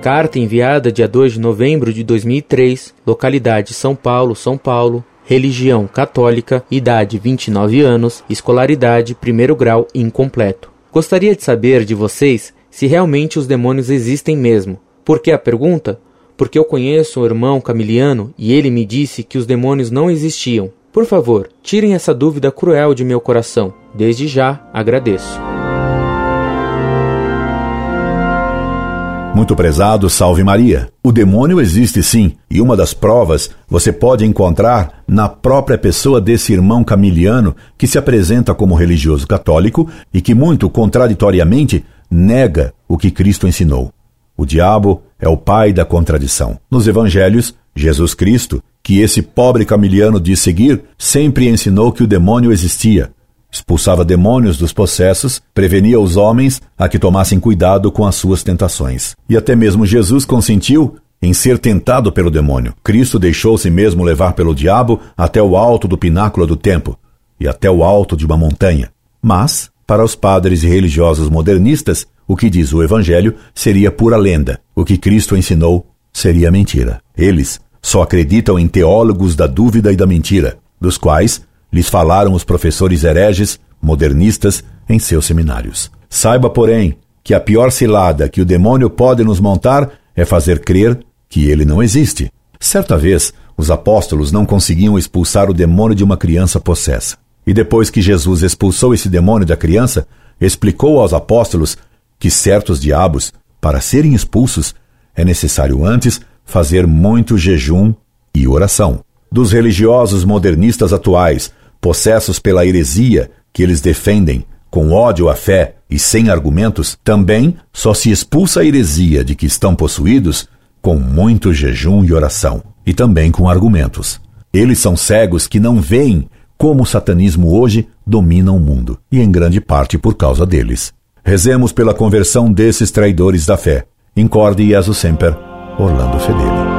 Carta enviada dia 2 de novembro de 2003, localidade São Paulo, São Paulo, religião católica, idade 29 anos, escolaridade primeiro grau incompleto. Gostaria de saber de vocês se realmente os demônios existem mesmo. Por que a pergunta? Porque eu conheço um irmão camiliano e ele me disse que os demônios não existiam. Por favor, tirem essa dúvida cruel de meu coração. Desde já agradeço. Muito prezado, salve Maria. O demônio existe sim, e uma das provas você pode encontrar na própria pessoa desse irmão camiliano que se apresenta como religioso católico e que, muito contraditoriamente, nega o que Cristo ensinou. O diabo é o pai da contradição. Nos evangelhos, Jesus Cristo, que esse pobre camiliano diz seguir, sempre ensinou que o demônio existia expulsava demônios dos possessos, prevenia os homens a que tomassem cuidado com as suas tentações. E até mesmo Jesus consentiu em ser tentado pelo demônio. Cristo deixou-se mesmo levar pelo diabo até o alto do pináculo do templo e até o alto de uma montanha. Mas, para os padres e religiosos modernistas, o que diz o Evangelho seria pura lenda. O que Cristo ensinou seria mentira. Eles só acreditam em teólogos da dúvida e da mentira, dos quais lhes falaram os professores hereges, modernistas, em seus seminários. Saiba, porém, que a pior cilada que o demônio pode nos montar é fazer crer que ele não existe. Certa vez, os apóstolos não conseguiam expulsar o demônio de uma criança possessa. E depois que Jesus expulsou esse demônio da criança, explicou aos apóstolos que certos diabos, para serem expulsos, é necessário antes fazer muito jejum e oração. Dos religiosos modernistas atuais, possessos pela heresia que eles defendem, com ódio à fé e sem argumentos, também só se expulsa a heresia de que estão possuídos com muito jejum e oração, e também com argumentos. Eles são cegos que não veem como o satanismo hoje domina o mundo, e em grande parte por causa deles. Rezemos pela conversão desses traidores da fé. Incorde Jesus Semper, Orlando Fedeli.